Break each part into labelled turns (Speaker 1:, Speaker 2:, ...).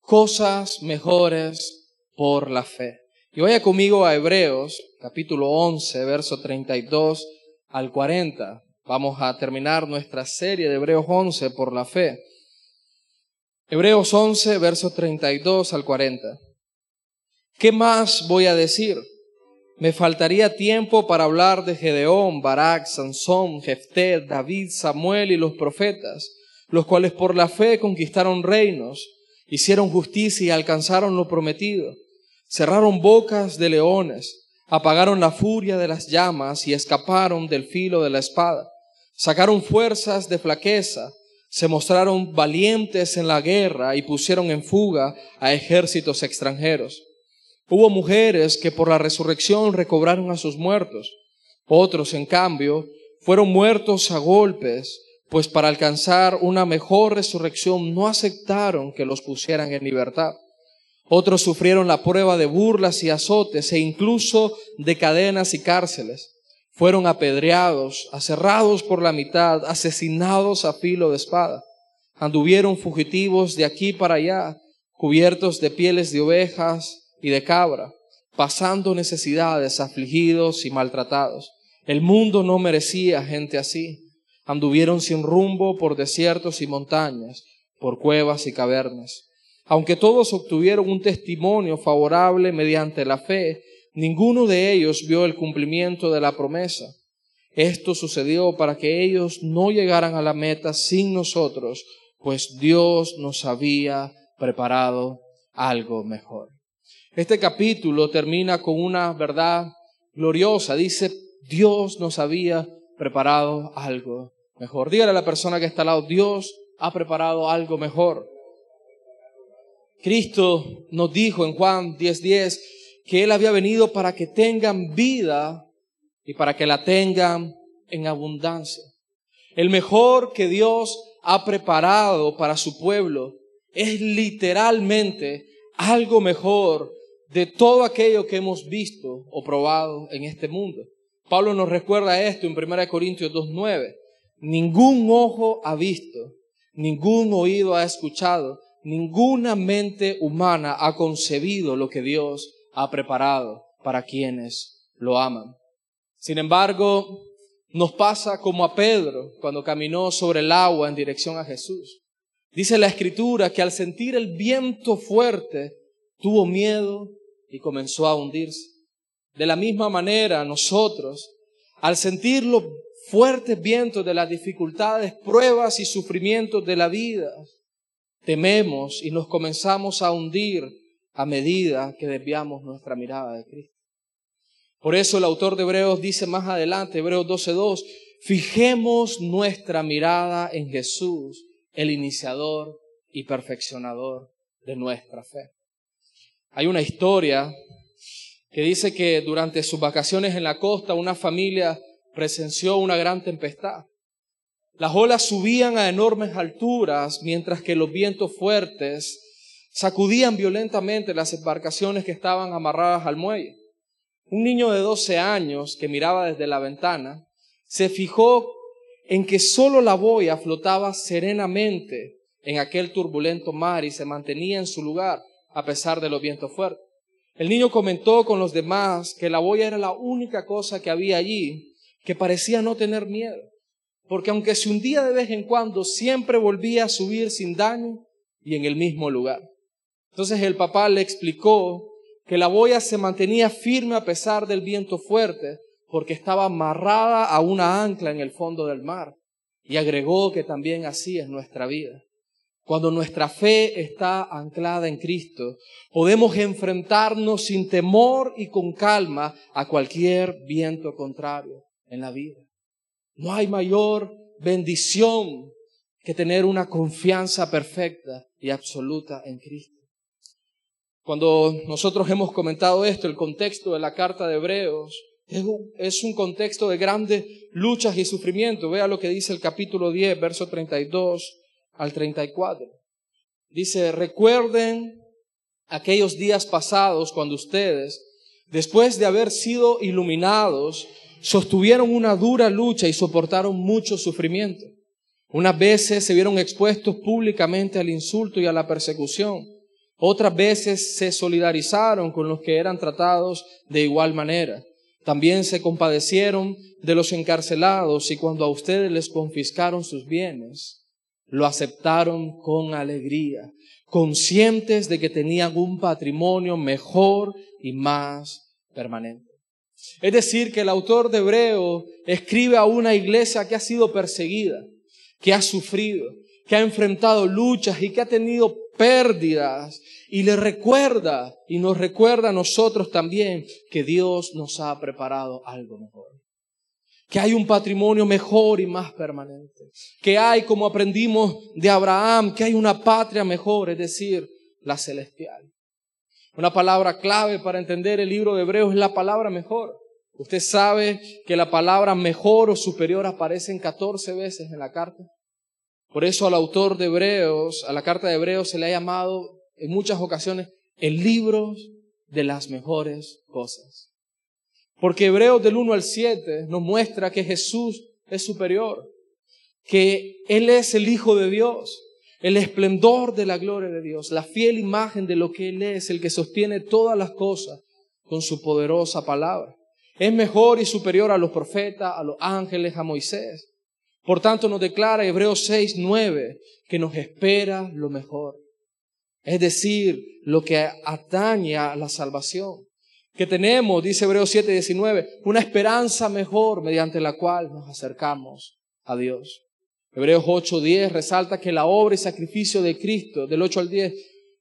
Speaker 1: cosas mejores por la fe. Y vaya conmigo a Hebreos, capítulo 11, verso 32 al 40. Vamos a terminar nuestra serie de Hebreos 11 por la fe. Hebreos 11, verso 32 al 40. ¿Qué más voy a decir? Me faltaría tiempo para hablar de Gedeón, Barak, Sansón, Jefté, David, Samuel y los profetas, los cuales por la fe conquistaron reinos, hicieron justicia y alcanzaron lo prometido, cerraron bocas de leones, apagaron la furia de las llamas y escaparon del filo de la espada, sacaron fuerzas de flaqueza, se mostraron valientes en la guerra y pusieron en fuga a ejércitos extranjeros. Hubo mujeres que por la resurrección recobraron a sus muertos. Otros, en cambio, fueron muertos a golpes, pues para alcanzar una mejor resurrección no aceptaron que los pusieran en libertad. Otros sufrieron la prueba de burlas y azotes e incluso de cadenas y cárceles fueron apedreados, aserrados por la mitad, asesinados a filo de espada. Anduvieron fugitivos de aquí para allá, cubiertos de pieles de ovejas y de cabra, pasando necesidades, afligidos y maltratados. El mundo no merecía gente así. Anduvieron sin rumbo por desiertos y montañas, por cuevas y cavernas. Aunque todos obtuvieron un testimonio favorable mediante la fe, Ninguno de ellos vio el cumplimiento de la promesa. Esto sucedió para que ellos no llegaran a la meta sin nosotros, pues Dios nos había preparado algo mejor. Este capítulo termina con una verdad gloriosa. Dice, Dios nos había preparado algo mejor. Dígale a la persona que está al lado, Dios ha preparado algo mejor. Cristo nos dijo en Juan 10:10, que Él había venido para que tengan vida y para que la tengan en abundancia. El mejor que Dios ha preparado para su pueblo es literalmente algo mejor de todo aquello que hemos visto o probado en este mundo. Pablo nos recuerda esto en 1 Corintios 2.9. Ningún ojo ha visto, ningún oído ha escuchado, ninguna mente humana ha concebido lo que Dios ha preparado para quienes lo aman. Sin embargo, nos pasa como a Pedro cuando caminó sobre el agua en dirección a Jesús. Dice la escritura que al sentir el viento fuerte tuvo miedo y comenzó a hundirse. De la misma manera nosotros, al sentir los fuertes vientos de las dificultades, pruebas y sufrimientos de la vida, tememos y nos comenzamos a hundir a medida que desviamos nuestra mirada de Cristo. Por eso el autor de Hebreos dice más adelante, Hebreos 12.2, fijemos nuestra mirada en Jesús, el iniciador y perfeccionador de nuestra fe. Hay una historia que dice que durante sus vacaciones en la costa una familia presenció una gran tempestad. Las olas subían a enormes alturas mientras que los vientos fuertes sacudían violentamente las embarcaciones que estaban amarradas al muelle. Un niño de 12 años que miraba desde la ventana se fijó en que solo la boya flotaba serenamente en aquel turbulento mar y se mantenía en su lugar a pesar de los vientos fuertes. El niño comentó con los demás que la boya era la única cosa que había allí que parecía no tener miedo, porque aunque se hundía de vez en cuando, siempre volvía a subir sin daño y en el mismo lugar. Entonces el papá le explicó que la boya se mantenía firme a pesar del viento fuerte porque estaba amarrada a una ancla en el fondo del mar. Y agregó que también así es nuestra vida. Cuando nuestra fe está anclada en Cristo, podemos enfrentarnos sin temor y con calma a cualquier viento contrario en la vida. No hay mayor bendición que tener una confianza perfecta y absoluta en Cristo. Cuando nosotros hemos comentado esto, el contexto de la carta de Hebreos es un contexto de grandes luchas y sufrimiento. Vea lo que dice el capítulo 10, verso 32 al 34. Dice, recuerden aquellos días pasados cuando ustedes, después de haber sido iluminados, sostuvieron una dura lucha y soportaron mucho sufrimiento Unas veces se vieron expuestos públicamente al insulto y a la persecución. Otras veces se solidarizaron con los que eran tratados de igual manera. También se compadecieron de los encarcelados y cuando a ustedes les confiscaron sus bienes, lo aceptaron con alegría, conscientes de que tenían un patrimonio mejor y más permanente. Es decir, que el autor de Hebreo escribe a una iglesia que ha sido perseguida, que ha sufrido, que ha enfrentado luchas y que ha tenido pérdidas y le recuerda y nos recuerda a nosotros también que Dios nos ha preparado algo mejor. Que hay un patrimonio mejor y más permanente. Que hay, como aprendimos de Abraham, que hay una patria mejor, es decir, la celestial. Una palabra clave para entender el libro de Hebreos es la palabra mejor. Usted sabe que la palabra mejor o superior aparece en 14 veces en la carta. Por eso al autor de Hebreos, a la carta de Hebreos se le ha llamado en muchas ocasiones el libro de las mejores cosas. Porque Hebreos del 1 al 7 nos muestra que Jesús es superior, que Él es el Hijo de Dios, el esplendor de la gloria de Dios, la fiel imagen de lo que Él es, el que sostiene todas las cosas con su poderosa palabra. Es mejor y superior a los profetas, a los ángeles, a Moisés. Por tanto, nos declara Hebreos 6, 9 que nos espera lo mejor. Es decir, lo que atañe a la salvación. Que tenemos, dice Hebreos 7, 19, una esperanza mejor mediante la cual nos acercamos a Dios. Hebreos 8, 10 resalta que la obra y sacrificio de Cristo, del 8 al 10,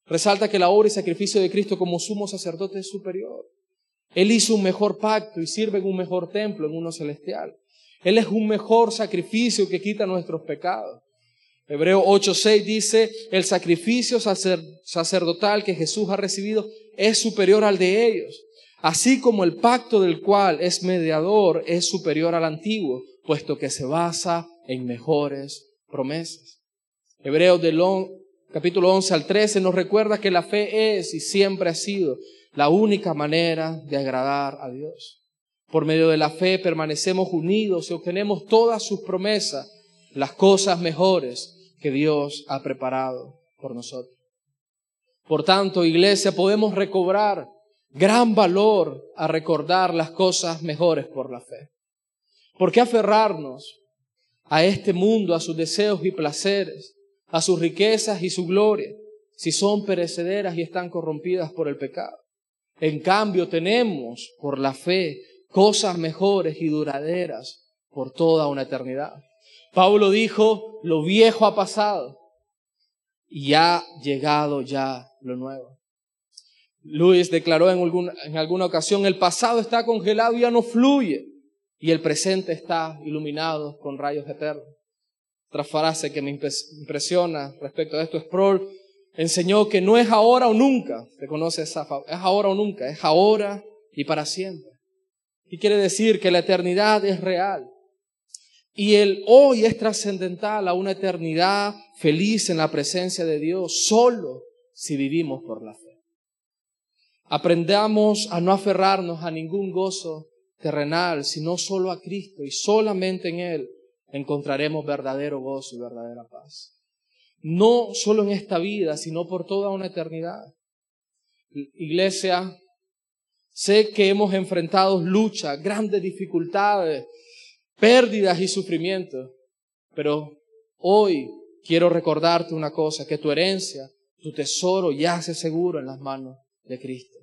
Speaker 1: resalta que la obra y sacrificio de Cristo como sumo sacerdote es superior. Él hizo un mejor pacto y sirve en un mejor templo, en uno celestial. Él es un mejor sacrificio que quita nuestros pecados. Hebreo 8:6 dice, el sacrificio sacerdotal que Jesús ha recibido es superior al de ellos, así como el pacto del cual es mediador es superior al antiguo, puesto que se basa en mejores promesas. Hebreo del capítulo 11 al 13 nos recuerda que la fe es y siempre ha sido la única manera de agradar a Dios. Por medio de la fe permanecemos unidos y obtenemos todas sus promesas, las cosas mejores que Dios ha preparado por nosotros. Por tanto, iglesia, podemos recobrar gran valor a recordar las cosas mejores por la fe. ¿Por qué aferrarnos a este mundo, a sus deseos y placeres, a sus riquezas y su gloria, si son perecederas y están corrompidas por el pecado? En cambio, tenemos por la fe cosas mejores y duraderas por toda una eternidad. Pablo dijo, lo viejo ha pasado y ha llegado ya lo nuevo. Luis declaró en alguna, en alguna ocasión, el pasado está congelado y ya no fluye y el presente está iluminado con rayos eternos. Otra frase que me impresiona respecto a esto es Sproul enseñó que no es ahora o nunca, te conoces esa, es ahora o nunca, es ahora y para siempre. Y quiere decir que la eternidad es real. Y el hoy es trascendental a una eternidad feliz en la presencia de Dios, solo si vivimos por la fe. Aprendamos a no aferrarnos a ningún gozo terrenal, sino solo a Cristo y solamente en Él encontraremos verdadero gozo y verdadera paz no solo en esta vida, sino por toda una eternidad. Iglesia, sé que hemos enfrentado luchas, grandes dificultades, pérdidas y sufrimientos, pero hoy quiero recordarte una cosa, que tu herencia, tu tesoro yace seguro en las manos de Cristo.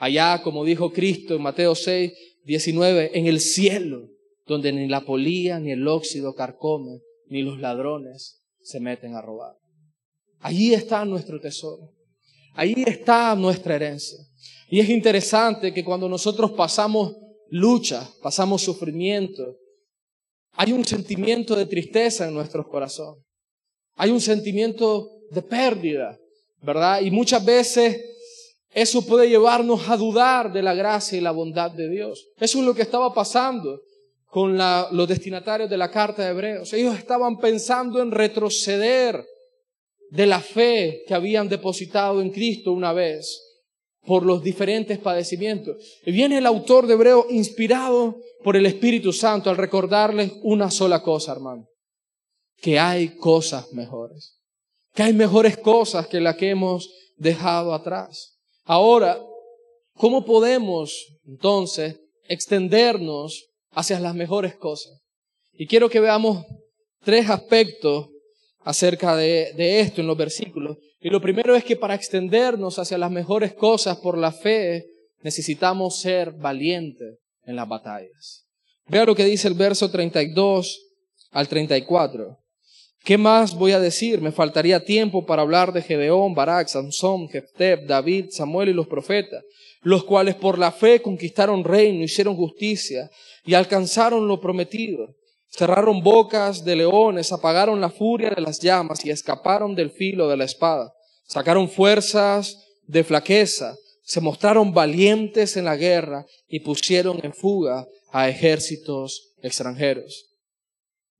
Speaker 1: Allá, como dijo Cristo en Mateo 6, 19, en el cielo, donde ni la polía ni el óxido carcome, ni los ladrones se meten a robar. Allí está nuestro tesoro. Allí está nuestra herencia. Y es interesante que cuando nosotros pasamos lucha, pasamos sufrimiento, hay un sentimiento de tristeza en nuestros corazones. Hay un sentimiento de pérdida, ¿verdad? Y muchas veces eso puede llevarnos a dudar de la gracia y la bondad de Dios. Eso es lo que estaba pasando con los destinatarios de la carta de Hebreos. Ellos estaban pensando en retroceder de la fe que habían depositado en Cristo una vez por los diferentes padecimientos. Y viene el autor de Hebreo inspirado por el Espíritu Santo al recordarles una sola cosa, hermano. que hay cosas mejores, que hay mejores cosas que las que hemos dejado atrás. Ahora, ¿cómo podemos entonces extendernos hacia las mejores cosas? Y quiero que veamos tres aspectos acerca de, esto en los versículos. Y lo primero es que para extendernos hacia las mejores cosas por la fe, necesitamos ser valientes en las batallas. Vea lo que dice el verso 32 al 34. ¿Qué más voy a decir? Me faltaría tiempo para hablar de Gedeón, Barak, Sansón, Jefteb, David, Samuel y los profetas, los cuales por la fe conquistaron reino, hicieron justicia y alcanzaron lo prometido. Cerraron bocas de leones, apagaron la furia de las llamas y escaparon del filo de la espada. Sacaron fuerzas de flaqueza, se mostraron valientes en la guerra y pusieron en fuga a ejércitos extranjeros.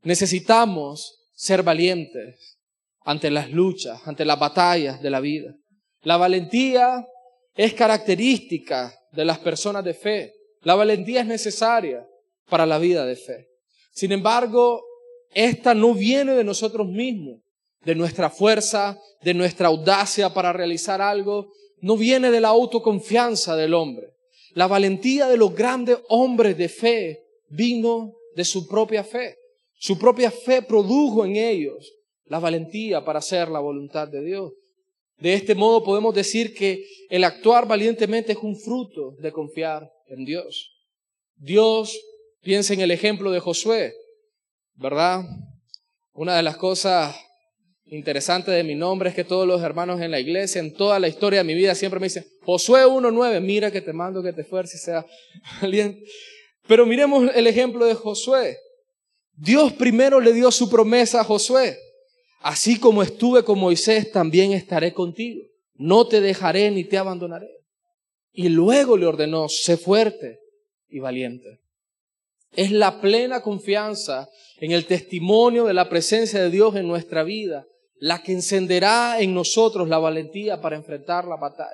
Speaker 1: Necesitamos ser valientes ante las luchas, ante las batallas de la vida. La valentía es característica de las personas de fe. La valentía es necesaria para la vida de fe. Sin embargo, esta no viene de nosotros mismos, de nuestra fuerza, de nuestra audacia para realizar algo, no viene de la autoconfianza del hombre. La valentía de los grandes hombres de fe vino de su propia fe. Su propia fe produjo en ellos la valentía para hacer la voluntad de Dios. De este modo podemos decir que el actuar valientemente es un fruto de confiar en Dios. Dios piensa en el ejemplo de Josué, ¿verdad? Una de las cosas interesantes de mi nombre es que todos los hermanos en la iglesia, en toda la historia de mi vida, siempre me dicen, Josué 1.9, mira que te mando que te esfuerces y sea valiente. Pero miremos el ejemplo de Josué. Dios primero le dio su promesa a Josué. Así como estuve con Moisés, también estaré contigo. No te dejaré ni te abandonaré. Y luego le ordenó, sé fuerte y valiente. Es la plena confianza en el testimonio de la presencia de Dios en nuestra vida la que encenderá en nosotros la valentía para enfrentar la batalla.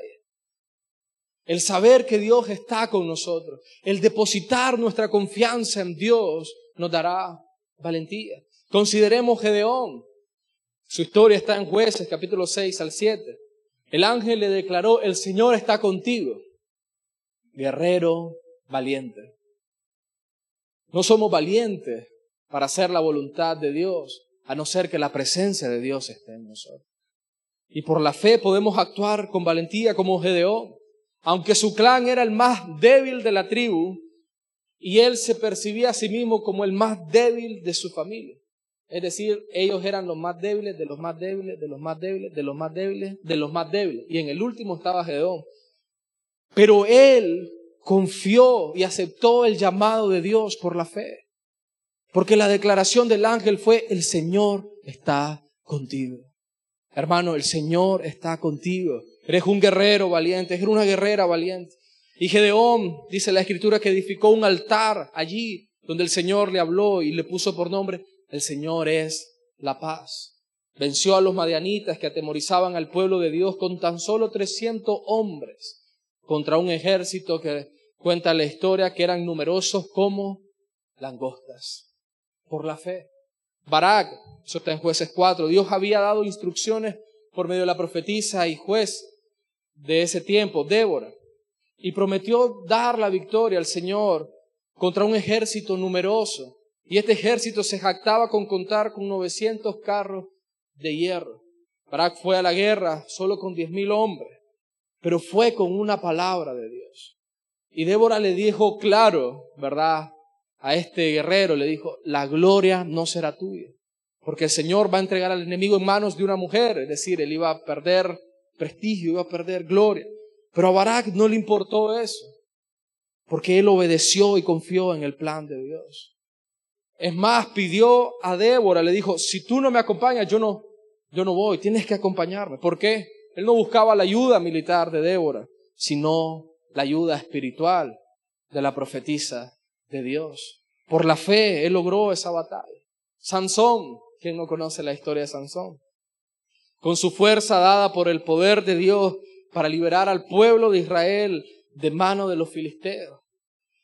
Speaker 1: El saber que Dios está con nosotros, el depositar nuestra confianza en Dios nos dará valentía. Consideremos Gedeón. Su historia está en jueces capítulo 6 al 7. El ángel le declaró, el Señor está contigo, guerrero valiente. No somos valientes para hacer la voluntad de Dios, a no ser que la presencia de Dios esté en nosotros. Y por la fe podemos actuar con valentía como Gedeón. Aunque su clan era el más débil de la tribu, y él se percibía a sí mismo como el más débil de su familia. Es decir, ellos eran los más débiles, de los más débiles, de los más débiles, de los más débiles, de los más débiles. Y en el último estaba Gedeón. Pero él confió y aceptó el llamado de Dios por la fe. Porque la declaración del ángel fue, el Señor está contigo. Hermano, el Señor está contigo. Eres un guerrero valiente, eres una guerrera valiente. Y Gedeón, dice la escritura, que edificó un altar allí donde el Señor le habló y le puso por nombre, el Señor es la paz. Venció a los madianitas que atemorizaban al pueblo de Dios con tan solo 300 hombres contra un ejército que cuenta la historia que eran numerosos como langostas. Por la fe. Barak, eso está en jueces 4, Dios había dado instrucciones por medio de la profetisa y juez de ese tiempo, Débora y prometió dar la victoria al Señor contra un ejército numeroso. Y este ejército se jactaba con contar con 900 carros de hierro. Barak fue a la guerra solo con diez mil hombres, pero fue con una palabra de Dios. Y Débora le dijo claro, ¿verdad? A este guerrero le dijo, la gloria no será tuya, porque el Señor va a entregar al enemigo en manos de una mujer, es decir, él iba a perder prestigio, iba a perder gloria. Pero a Barak no le importó eso, porque él obedeció y confió en el plan de Dios. Es más, pidió a Débora, le dijo, si tú no me acompañas, yo no, yo no voy, tienes que acompañarme. ¿Por qué? Él no buscaba la ayuda militar de Débora, sino la ayuda espiritual de la profetisa de Dios. Por la fe, él logró esa batalla. Sansón, ¿quién no conoce la historia de Sansón? Con su fuerza dada por el poder de Dios, para liberar al pueblo de Israel de mano de los filisteos.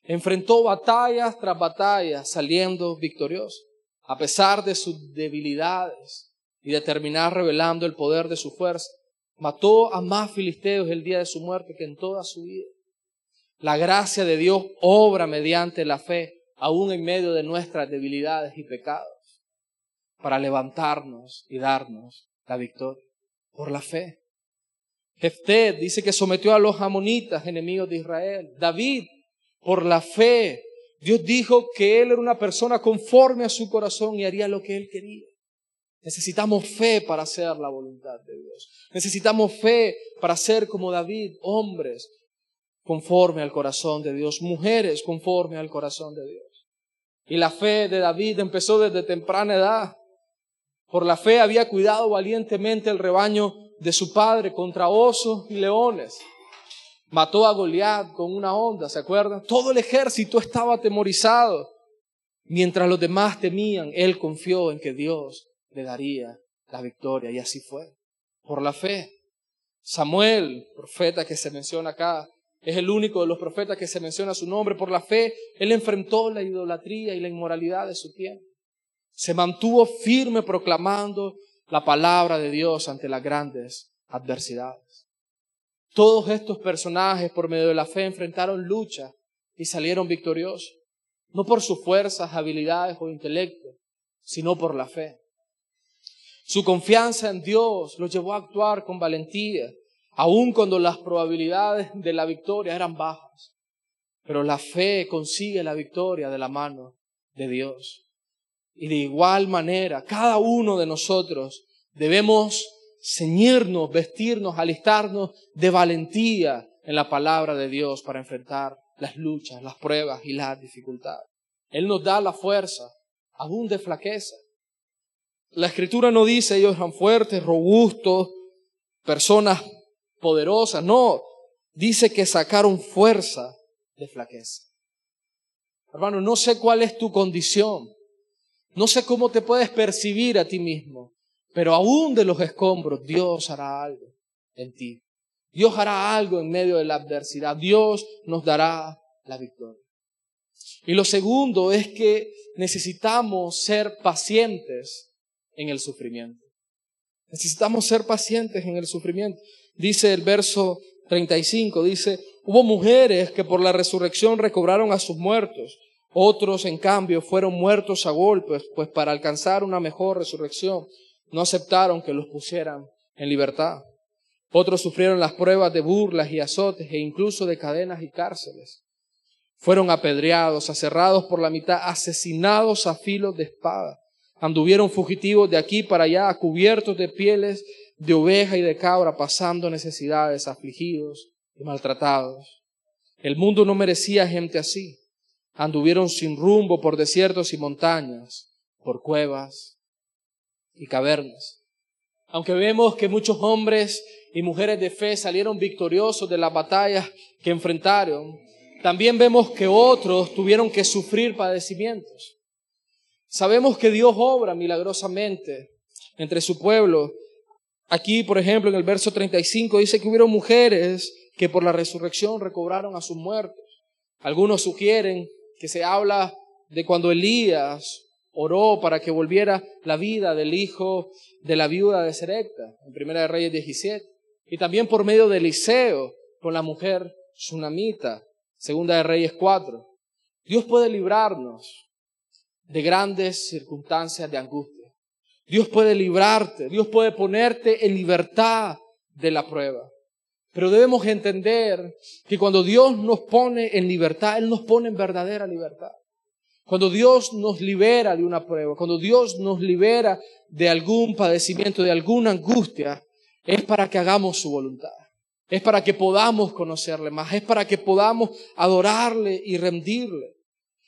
Speaker 1: Enfrentó batallas tras batallas, saliendo victorioso. a pesar de sus debilidades y de terminar revelando el poder de su fuerza, mató a más filisteos el día de su muerte que en toda su vida. La gracia de Dios obra mediante la fe, aún en medio de nuestras debilidades y pecados, para levantarnos y darnos la victoria por la fe. Jefté dice que sometió a los amonitas, enemigos de Israel. David, por la fe, Dios dijo que él era una persona conforme a su corazón y haría lo que él quería. Necesitamos fe para hacer la voluntad de Dios. Necesitamos fe para ser como David, hombres conforme al corazón de Dios, mujeres conforme al corazón de Dios. Y la fe de David empezó desde temprana edad. Por la fe había cuidado valientemente el rebaño de su padre contra osos y leones. Mató a Goliat con una onda, ¿se acuerdan? Todo el ejército estaba atemorizado. Mientras los demás temían, él confió en que Dios le daría la victoria y así fue. Por la fe. Samuel, profeta que se menciona acá, es el único de los profetas que se menciona su nombre. Por la fe, él enfrentó la idolatría y la inmoralidad de su tiempo se mantuvo firme proclamando la palabra de Dios ante las grandes adversidades. Todos estos personajes por medio de la fe enfrentaron lucha y salieron victoriosos, no por sus fuerzas, habilidades o intelecto, sino por la fe. Su confianza en Dios los llevó a actuar con valentía, aun cuando las probabilidades de la victoria eran bajas. Pero la fe consigue la victoria de la mano de Dios. Y de igual manera, cada uno de nosotros debemos ceñirnos, vestirnos, alistarnos de valentía en la palabra de Dios para enfrentar las luchas, las pruebas y las dificultades. Él nos da la fuerza, aún de flaqueza. La escritura no dice ellos eran fuertes, robustos, personas poderosas, no, dice que sacaron fuerza de flaqueza. Hermano, no sé cuál es tu condición, no sé cómo te puedes percibir a ti mismo, pero aún de los escombros Dios hará algo en ti. Dios hará algo en medio de la adversidad. Dios nos dará la victoria. Y lo segundo es que necesitamos ser pacientes en el sufrimiento. Necesitamos ser pacientes en el sufrimiento. Dice el verso 35, dice, hubo mujeres que por la resurrección recobraron a sus muertos otros, en cambio, fueron muertos a golpes, pues para alcanzar una mejor resurrección no aceptaron que los pusieran en libertad. Otros sufrieron las pruebas de burlas y azotes e incluso de cadenas y cárceles. Fueron apedreados, aserrados por la mitad, asesinados a filos de espada. Anduvieron fugitivos de aquí para allá, cubiertos de pieles de oveja y de cabra, pasando necesidades, afligidos y maltratados. El mundo no merecía gente así anduvieron sin rumbo por desiertos y montañas, por cuevas y cavernas. Aunque vemos que muchos hombres y mujeres de fe salieron victoriosos de las batallas que enfrentaron, también vemos que otros tuvieron que sufrir padecimientos. Sabemos que Dios obra milagrosamente entre su pueblo. Aquí, por ejemplo, en el verso 35 dice que hubieron mujeres que por la resurrección recobraron a sus muertos. Algunos sugieren que se habla de cuando Elías oró para que volviera la vida del hijo de la viuda de Serepta, en Primera de Reyes 17, y también por medio de Eliseo con la mujer Sunamita, Segunda de Reyes 4. Dios puede librarnos de grandes circunstancias de angustia. Dios puede librarte, Dios puede ponerte en libertad de la prueba. Pero debemos entender que cuando Dios nos pone en libertad, Él nos pone en verdadera libertad. Cuando Dios nos libera de una prueba, cuando Dios nos libera de algún padecimiento, de alguna angustia, es para que hagamos su voluntad. Es para que podamos conocerle más, es para que podamos adorarle y rendirle.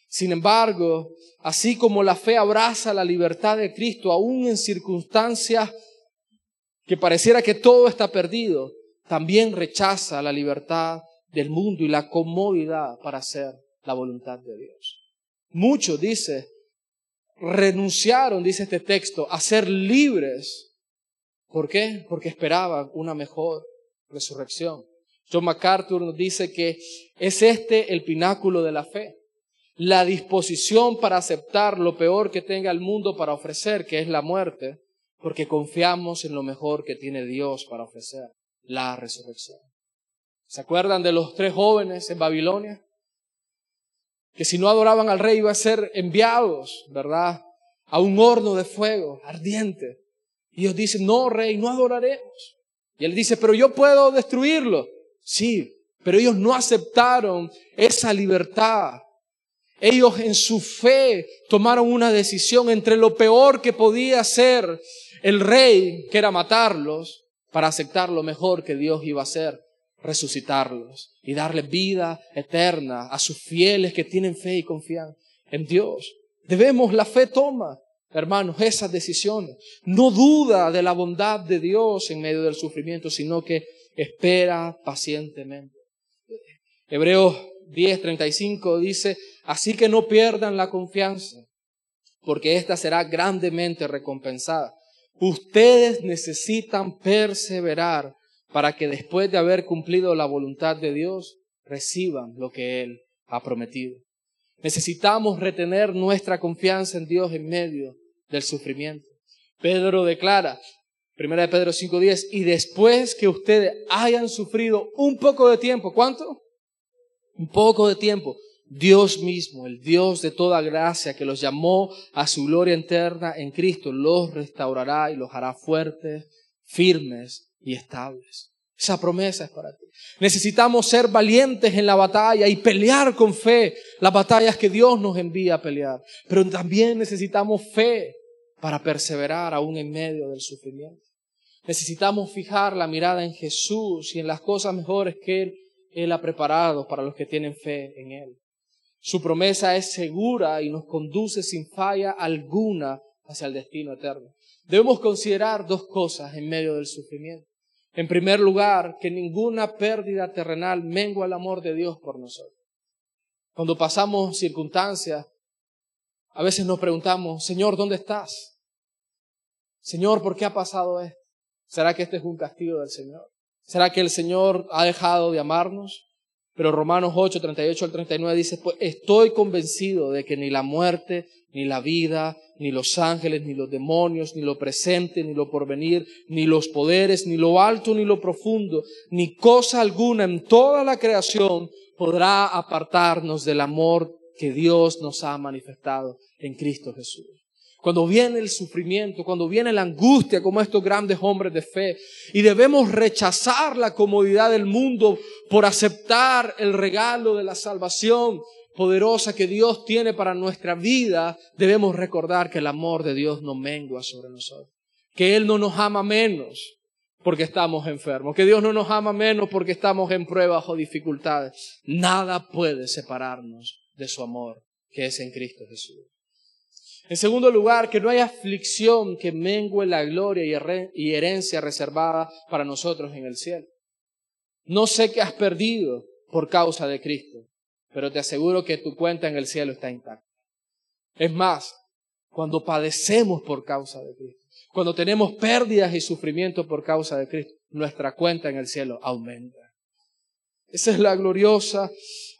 Speaker 1: Sin embargo, así como la fe abraza la libertad de Cristo, aún en circunstancias que pareciera que todo está perdido, también rechaza la libertad del mundo y la comodidad para hacer la voluntad de Dios. Muchos, dice, renunciaron, dice este texto, a ser libres. ¿Por qué? Porque esperaban una mejor resurrección. John MacArthur nos dice que es este el pináculo de la fe. la disposición para aceptar lo peor que tenga el mundo para ofrecer, que es la muerte, porque confiamos en lo mejor que tiene Dios para ofrecer, la resurrección. ¿Se acuerdan de los tres jóvenes en Babilonia? Que si no adoraban al rey iban a ser enviados, ¿verdad? A un horno de fuego ardiente. Y ellos dicen, no, rey, no adoraremos. Y él dice, pero yo puedo destruirlo. Sí, pero ellos no aceptaron esa libertad. Ellos en su fe tomaron una decisión entre lo peor que podía hacer el rey, que era matarlos, para aceptar lo mejor que Dios iba a hacer, resucitarlos y darle vida eterna a sus fieles que tienen fe y confían en Dios. Debemos, la fe toma, hermanos, esas decisiones. No duda de la bondad de Dios en medio del sufrimiento, sino que espera pacientemente. Hebreos 10:35 dice, así que no pierdan la confianza, porque ésta será grandemente recompensada. Ustedes necesitan perseverar para que después de haber cumplido la voluntad de Dios, reciban lo que Él ha prometido. Necesitamos retener nuestra confianza en Dios en medio del sufrimiento. Pedro declara, 1 de Pedro 5.10, y después que ustedes hayan sufrido un poco de tiempo, ¿cuánto? Un poco de tiempo. Dios mismo, el Dios de toda gracia que los llamó a su gloria eterna en Cristo, los restaurará y los hará fuertes, firmes y estables. Esa promesa es para ti. Necesitamos ser valientes en la batalla y pelear con fe las batallas que Dios nos envía a pelear. Pero también necesitamos fe para perseverar aún en medio del sufrimiento. Necesitamos fijar la mirada en Jesús y en las cosas mejores que Él, Él ha preparado para los que tienen fe en Él. Su promesa es segura y nos conduce sin falla alguna hacia el destino eterno. Debemos considerar dos cosas en medio del sufrimiento. En primer lugar, que ninguna pérdida terrenal mengua el amor de Dios por nosotros. Cuando pasamos circunstancias, a veces nos preguntamos, Señor, ¿dónde estás? Señor, ¿por qué ha pasado esto? ¿Será que este es un castigo del Señor? ¿Será que el Señor ha dejado de amarnos? Pero Romanos 8, 38 al 39 dice, pues estoy convencido de que ni la muerte, ni la vida, ni los ángeles, ni los demonios, ni lo presente, ni lo porvenir, ni los poderes, ni lo alto, ni lo profundo, ni cosa alguna en toda la creación podrá apartarnos del amor que Dios nos ha manifestado en Cristo Jesús. Cuando viene el sufrimiento, cuando viene la angustia, como estos grandes hombres de fe, y debemos rechazar la comodidad del mundo por aceptar el regalo de la salvación poderosa que Dios tiene para nuestra vida, debemos recordar que el amor de Dios no mengua sobre nosotros, que Él no nos ama menos porque estamos enfermos, que Dios no nos ama menos porque estamos en pruebas o dificultades. Nada puede separarnos de su amor, que es en Cristo Jesús. En segundo lugar, que no hay aflicción que mengue la gloria y herencia reservada para nosotros en el cielo. No sé qué has perdido por causa de Cristo, pero te aseguro que tu cuenta en el cielo está intacta. Es más, cuando padecemos por causa de Cristo, cuando tenemos pérdidas y sufrimiento por causa de Cristo, nuestra cuenta en el cielo aumenta. Esa es la gloriosa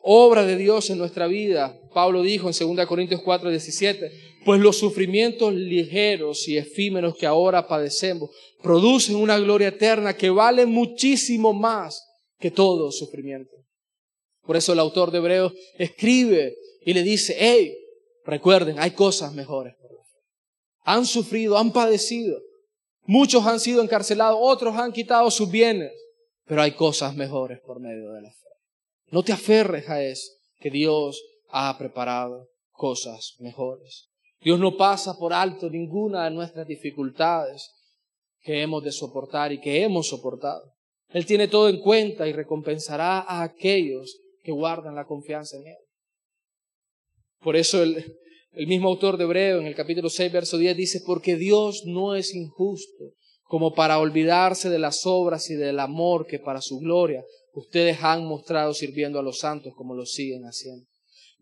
Speaker 1: obra de Dios en nuestra vida. Pablo dijo en 2 Corintios 4, 17, pues los sufrimientos ligeros y efímeros que ahora padecemos producen una gloria eterna que vale muchísimo más que todo sufrimiento. Por eso el autor de Hebreos escribe y le dice, hey, recuerden, hay cosas mejores. Han sufrido, han padecido. Muchos han sido encarcelados, otros han quitado sus bienes, pero hay cosas mejores por medio de la fe. No te aferres a eso, que Dios ha preparado cosas mejores. Dios no pasa por alto ninguna de nuestras dificultades que hemos de soportar y que hemos soportado. Él tiene todo en cuenta y recompensará a aquellos que guardan la confianza en Él. Por eso el, mismo autor de Hebreo en el capítulo 6, verso 10 dice, porque Dios no es injusto como para olvidarse de las obras y del amor que para su gloria ustedes han mostrado sirviendo a los santos como lo siguen haciendo.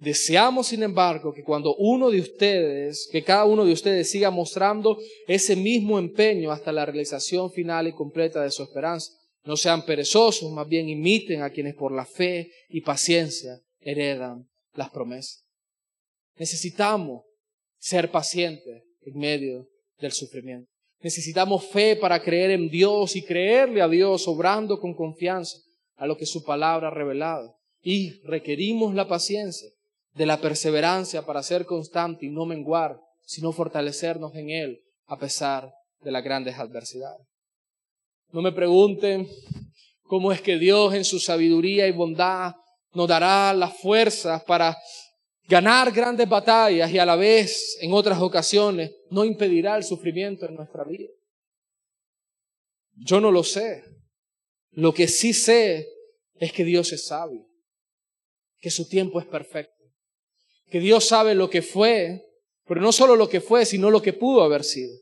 Speaker 1: Deseamos, sin embargo, que cuando uno de ustedes, que cada uno de ustedes siga mostrando ese mismo empeño hasta la realización final y completa de su esperanza, no sean perezosos, más bien imiten a quienes por la fe y paciencia heredan las promesas. Necesitamos ser pacientes en medio del sufrimiento. Necesitamos fe para creer en Dios y creerle a Dios, obrando con confianza a lo que su palabra ha revelado. Y requerimos la paciencia de la perseverancia para ser constante y no menguar, sino fortalecernos en Él a pesar de las grandes adversidades. No me pregunten cómo es que Dios en su sabiduría y bondad nos dará las fuerzas para ganar grandes batallas y a la vez, en otras ocasiones, no impedirá el sufrimiento en nuestra vida. Yo no lo sé. Lo que sí sé es que Dios es sabio, que su tiempo es perfecto, que Dios sabe lo que fue, pero no solo lo que fue, sino lo que pudo haber sido.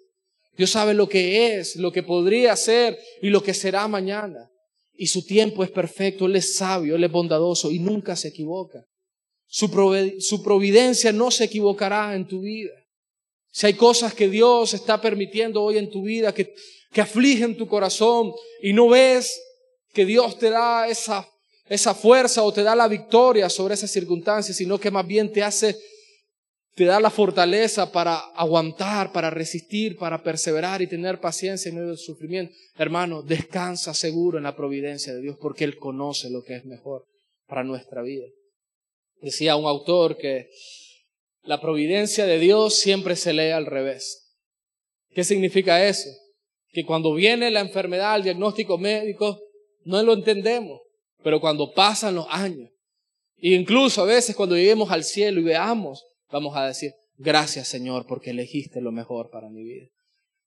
Speaker 1: Dios sabe lo que es, lo que podría ser y lo que será mañana. Y su tiempo es perfecto, Él es sabio, Él es bondadoso y nunca se equivoca. Su, providencia no se equivocará en tu vida. Si hay cosas que Dios está permitiendo hoy en tu vida que, que afligen tu corazón y no ves que Dios te da esa, esa fuerza o te da la victoria sobre esas circunstancias, sino que más bien te hace, te da la fortaleza para aguantar, para resistir, para perseverar y tener paciencia en medio del sufrimiento. Hermano, descansa seguro en la providencia de Dios porque Él conoce lo que es mejor para nuestra vida. Decía un autor que la providencia de Dios siempre se lee al revés. ¿Qué significa eso? Que cuando viene la enfermedad, el diagnóstico médico, no lo entendemos, pero cuando pasan los años, e incluso a veces cuando lleguemos al cielo y veamos, vamos a decir, gracias Señor porque elegiste lo mejor para mi vida.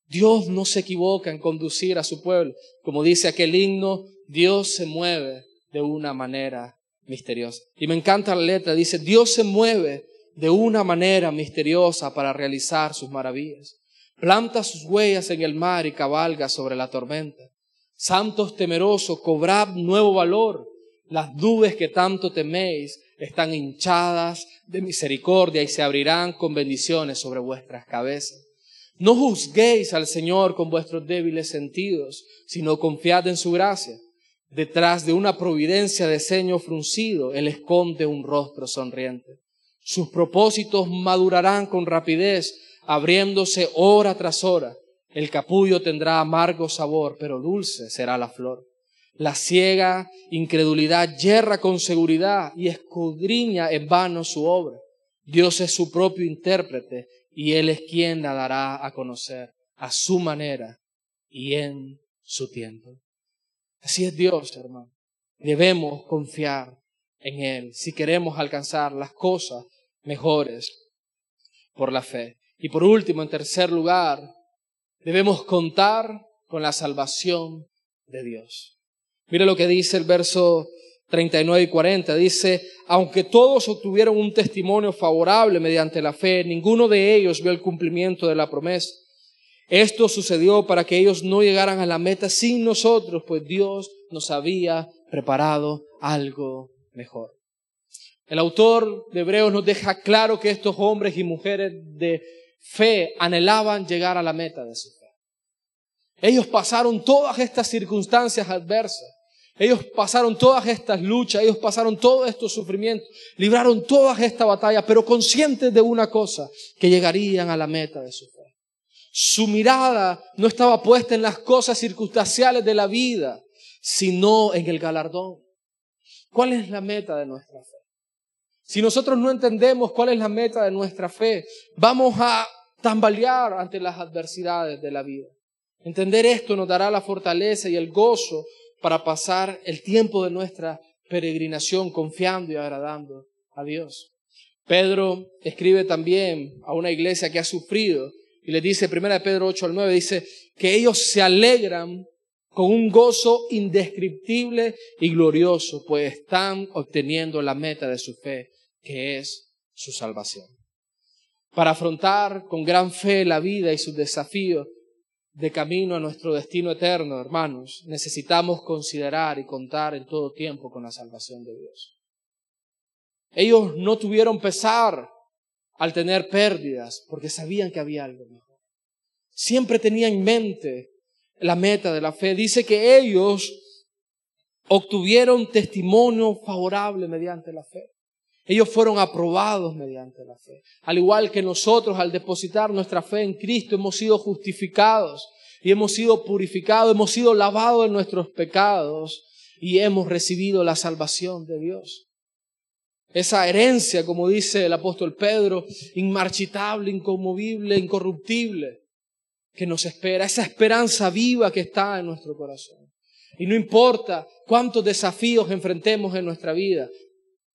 Speaker 1: Dios no se equivoca en conducir a su pueblo. Como dice aquel himno, Dios se mueve de una manera misteriosa. Y me encanta la letra, dice, Dios se mueve de una manera misteriosa para realizar sus maravillas. Planta sus huellas en el mar y cabalga sobre la tormenta. Santos temerosos, cobrad nuevo valor. Las nubes que tanto teméis están hinchadas de misericordia y se abrirán con bendiciones sobre vuestras cabezas. No juzguéis al Señor con vuestros débiles sentidos, sino confiad en su gracia Detrás de una providencia de ceño fruncido, Él esconde un rostro sonriente. Sus propósitos madurarán con rapidez, abriéndose hora tras hora. El capullo tendrá amargo sabor, pero dulce será la flor. La ciega incredulidad yerra con seguridad y escudriña en vano su obra. Dios es su propio intérprete y Él es quien la dará a conocer a su manera y en su tiempo. Así es Dios, hermano. Debemos confiar en Él si queremos alcanzar las cosas mejores por la fe. Y por último, en tercer lugar, debemos contar con la salvación de Dios. Mire lo que dice el verso 39 y 40. Dice, aunque todos obtuvieron un testimonio favorable mediante la fe, ninguno de ellos vio el cumplimiento de la promesa. Esto sucedió para que ellos no llegaran a la meta sin nosotros, pues Dios nos había preparado algo mejor. El autor de Hebreos nos deja claro que estos hombres y mujeres de fe anhelaban llegar a la meta de su fe. Ellos pasaron todas estas circunstancias adversas. Ellos pasaron todas estas luchas, ellos pasaron todos estos sufrimientos, libraron todas esta batalla, pero conscientes de una cosa, que llegarían a la meta de su fe. Su mirada no estaba puesta en las cosas circunstanciales de la vida, sino en el galardón. ¿Cuál es la meta de nuestra fe? Si nosotros no entendemos cuál es la meta de nuestra fe, vamos a tambalear ante las adversidades de la vida. Entender esto nos dará la fortaleza y el gozo para pasar el tiempo de nuestra peregrinación confiando y agradando a Dios. Pedro escribe también a una iglesia que ha sufrido y le dice, 1 Pedro 8 al 9, dice que ellos se alegran con un gozo indescriptible y glorioso, pues están obteniendo la meta de su fe, que es su salvación. Para afrontar con gran fe la vida y sus desafíos de camino a nuestro destino eterno, hermanos, necesitamos considerar y contar en todo tiempo con la salvación de Dios. Ellos no tuvieron pesar al tener pérdidas, porque sabían que había algo mejor. Siempre tenía en mente la meta de la fe. Dice que ellos obtuvieron testimonio favorable mediante la fe. Ellos fueron aprobados mediante la fe. Al igual que nosotros, al depositar nuestra fe en Cristo, hemos sido justificados y hemos sido purificados, hemos sido lavados de nuestros pecados y hemos recibido la salvación de Dios. Esa herencia, como dice el apóstol Pedro, inmarchitable, inconmovible, incorruptible, que nos espera, esa esperanza viva que está en nuestro corazón. Y no importa cuántos desafíos enfrentemos en nuestra vida,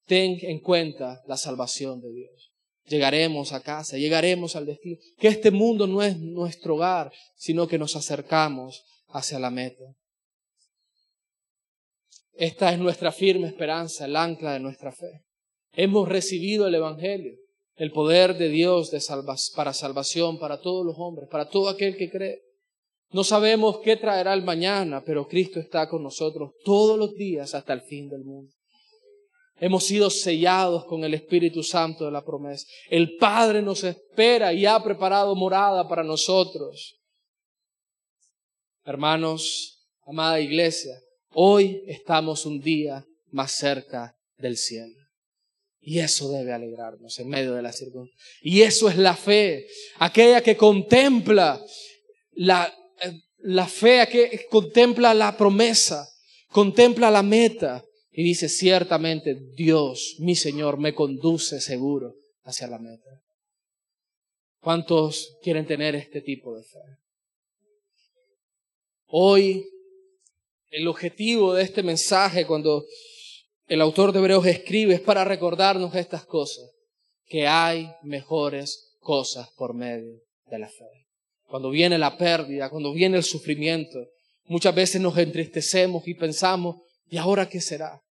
Speaker 1: ten en cuenta la salvación de Dios. Llegaremos a casa, llegaremos al destino. Que este mundo no es nuestro hogar, sino que nos acercamos hacia la meta. Esta es nuestra firme esperanza, el ancla de nuestra fe. Hemos recibido el Evangelio, el poder de Dios para salvación para todos los hombres, para todo aquel que cree. No sabemos qué traerá el mañana, pero Cristo está con nosotros todos los días hasta el fin del mundo. Hemos sido sellados con el Espíritu Santo de la promesa. El Padre nos espera y ha preparado morada para nosotros. Hermanos, amada iglesia, hoy estamos un día más cerca del cielo. Y eso debe alegrarnos en medio de la circunstancia. Y eso es la fe, aquella que contempla la, eh, la fe, que contempla la promesa, contempla la meta, y dice, ciertamente Dios, mi Señor, me conduce seguro hacia la meta. ¿Cuántos quieren tener este tipo de fe? Hoy, el objetivo de este mensaje, cuando el autor de Hebreos escribe, es para recordarnos estas cosas, que hay mejores cosas por medio de la fe. Cuando viene la pérdida, cuando viene el sufrimiento, muchas veces nos entristecemos y pensamos, ¿y ahora qué será?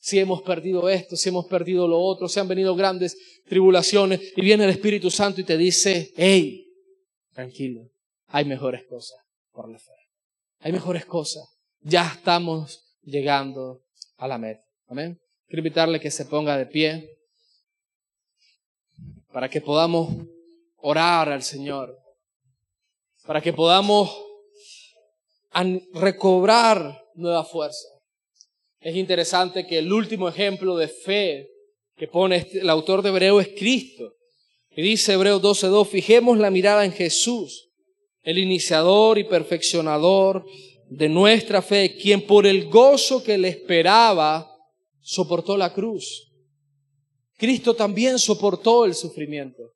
Speaker 1: Si hemos perdido esto, si hemos perdido lo otro, si han venido grandes tribulaciones y viene el Espíritu Santo y te dice, hey, tranquilo, hay mejores cosas por la fe. Hay mejores cosas. Ya estamos llegando a la meta. Amén. Quiero invitarle que se ponga de pie para que podamos orar al Señor, para que podamos recobrar nueva fuerza. Es interesante que el último ejemplo de fe que pone este, el autor de Hebreo es Cristo. Y dice Hebreo 12.2, fijemos la mirada en Jesús, el iniciador y perfeccionador de nuestra fe, quien por el gozo que le esperaba soportó la cruz. Cristo también soportó el sufrimiento,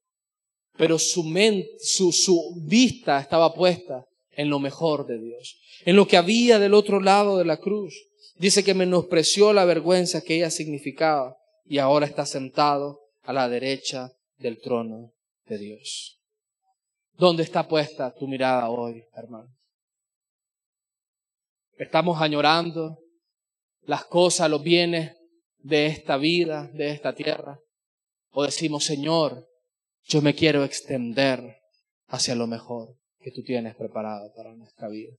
Speaker 1: pero su, mente, su, su vista estaba puesta en lo mejor de Dios, en lo que había del otro lado de la cruz. Dice que menospreció la vergüenza que ella significaba y ahora está sentado a la derecha del trono de Dios. ¿Dónde está puesta tu mirada hoy, hermano? Estamos añorando las cosas, los bienes de esta vida, de esta tierra. O decimos, Señor, yo me quiero extender hacia lo mejor que tú tienes preparado para nuestra vida.